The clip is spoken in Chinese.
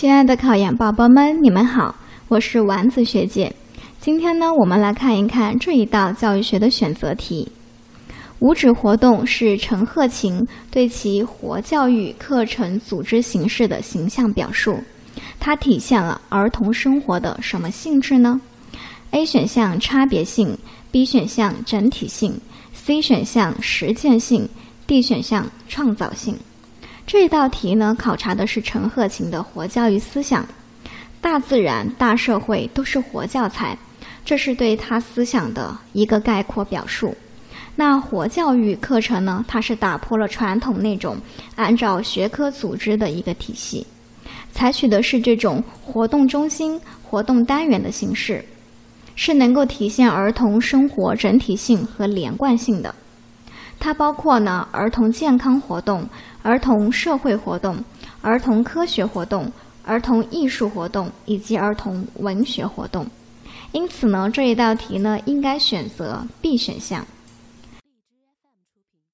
亲爱的考研宝宝们，你们好，我是丸子学姐。今天呢，我们来看一看这一道教育学的选择题。五指活动是陈鹤琴对其活教育课程组织形式的形象表述，它体现了儿童生活的什么性质呢？A 选项差别性，B 选项整体性，C 选项实践性，D 选项创造性。这道题呢，考察的是陈鹤琴的活教育思想，大自然、大社会都是活教材，这是对他思想的一个概括表述。那活教育课程呢？它是打破了传统那种按照学科组织的一个体系，采取的是这种活动中心、活动单元的形式，是能够体现儿童生活整体性和连贯性的。它包括呢儿童健康活动、儿童社会活动、儿童科学活动、儿童艺术活动以及儿童文学活动。因此呢，这一道题呢应该选择 B 选项。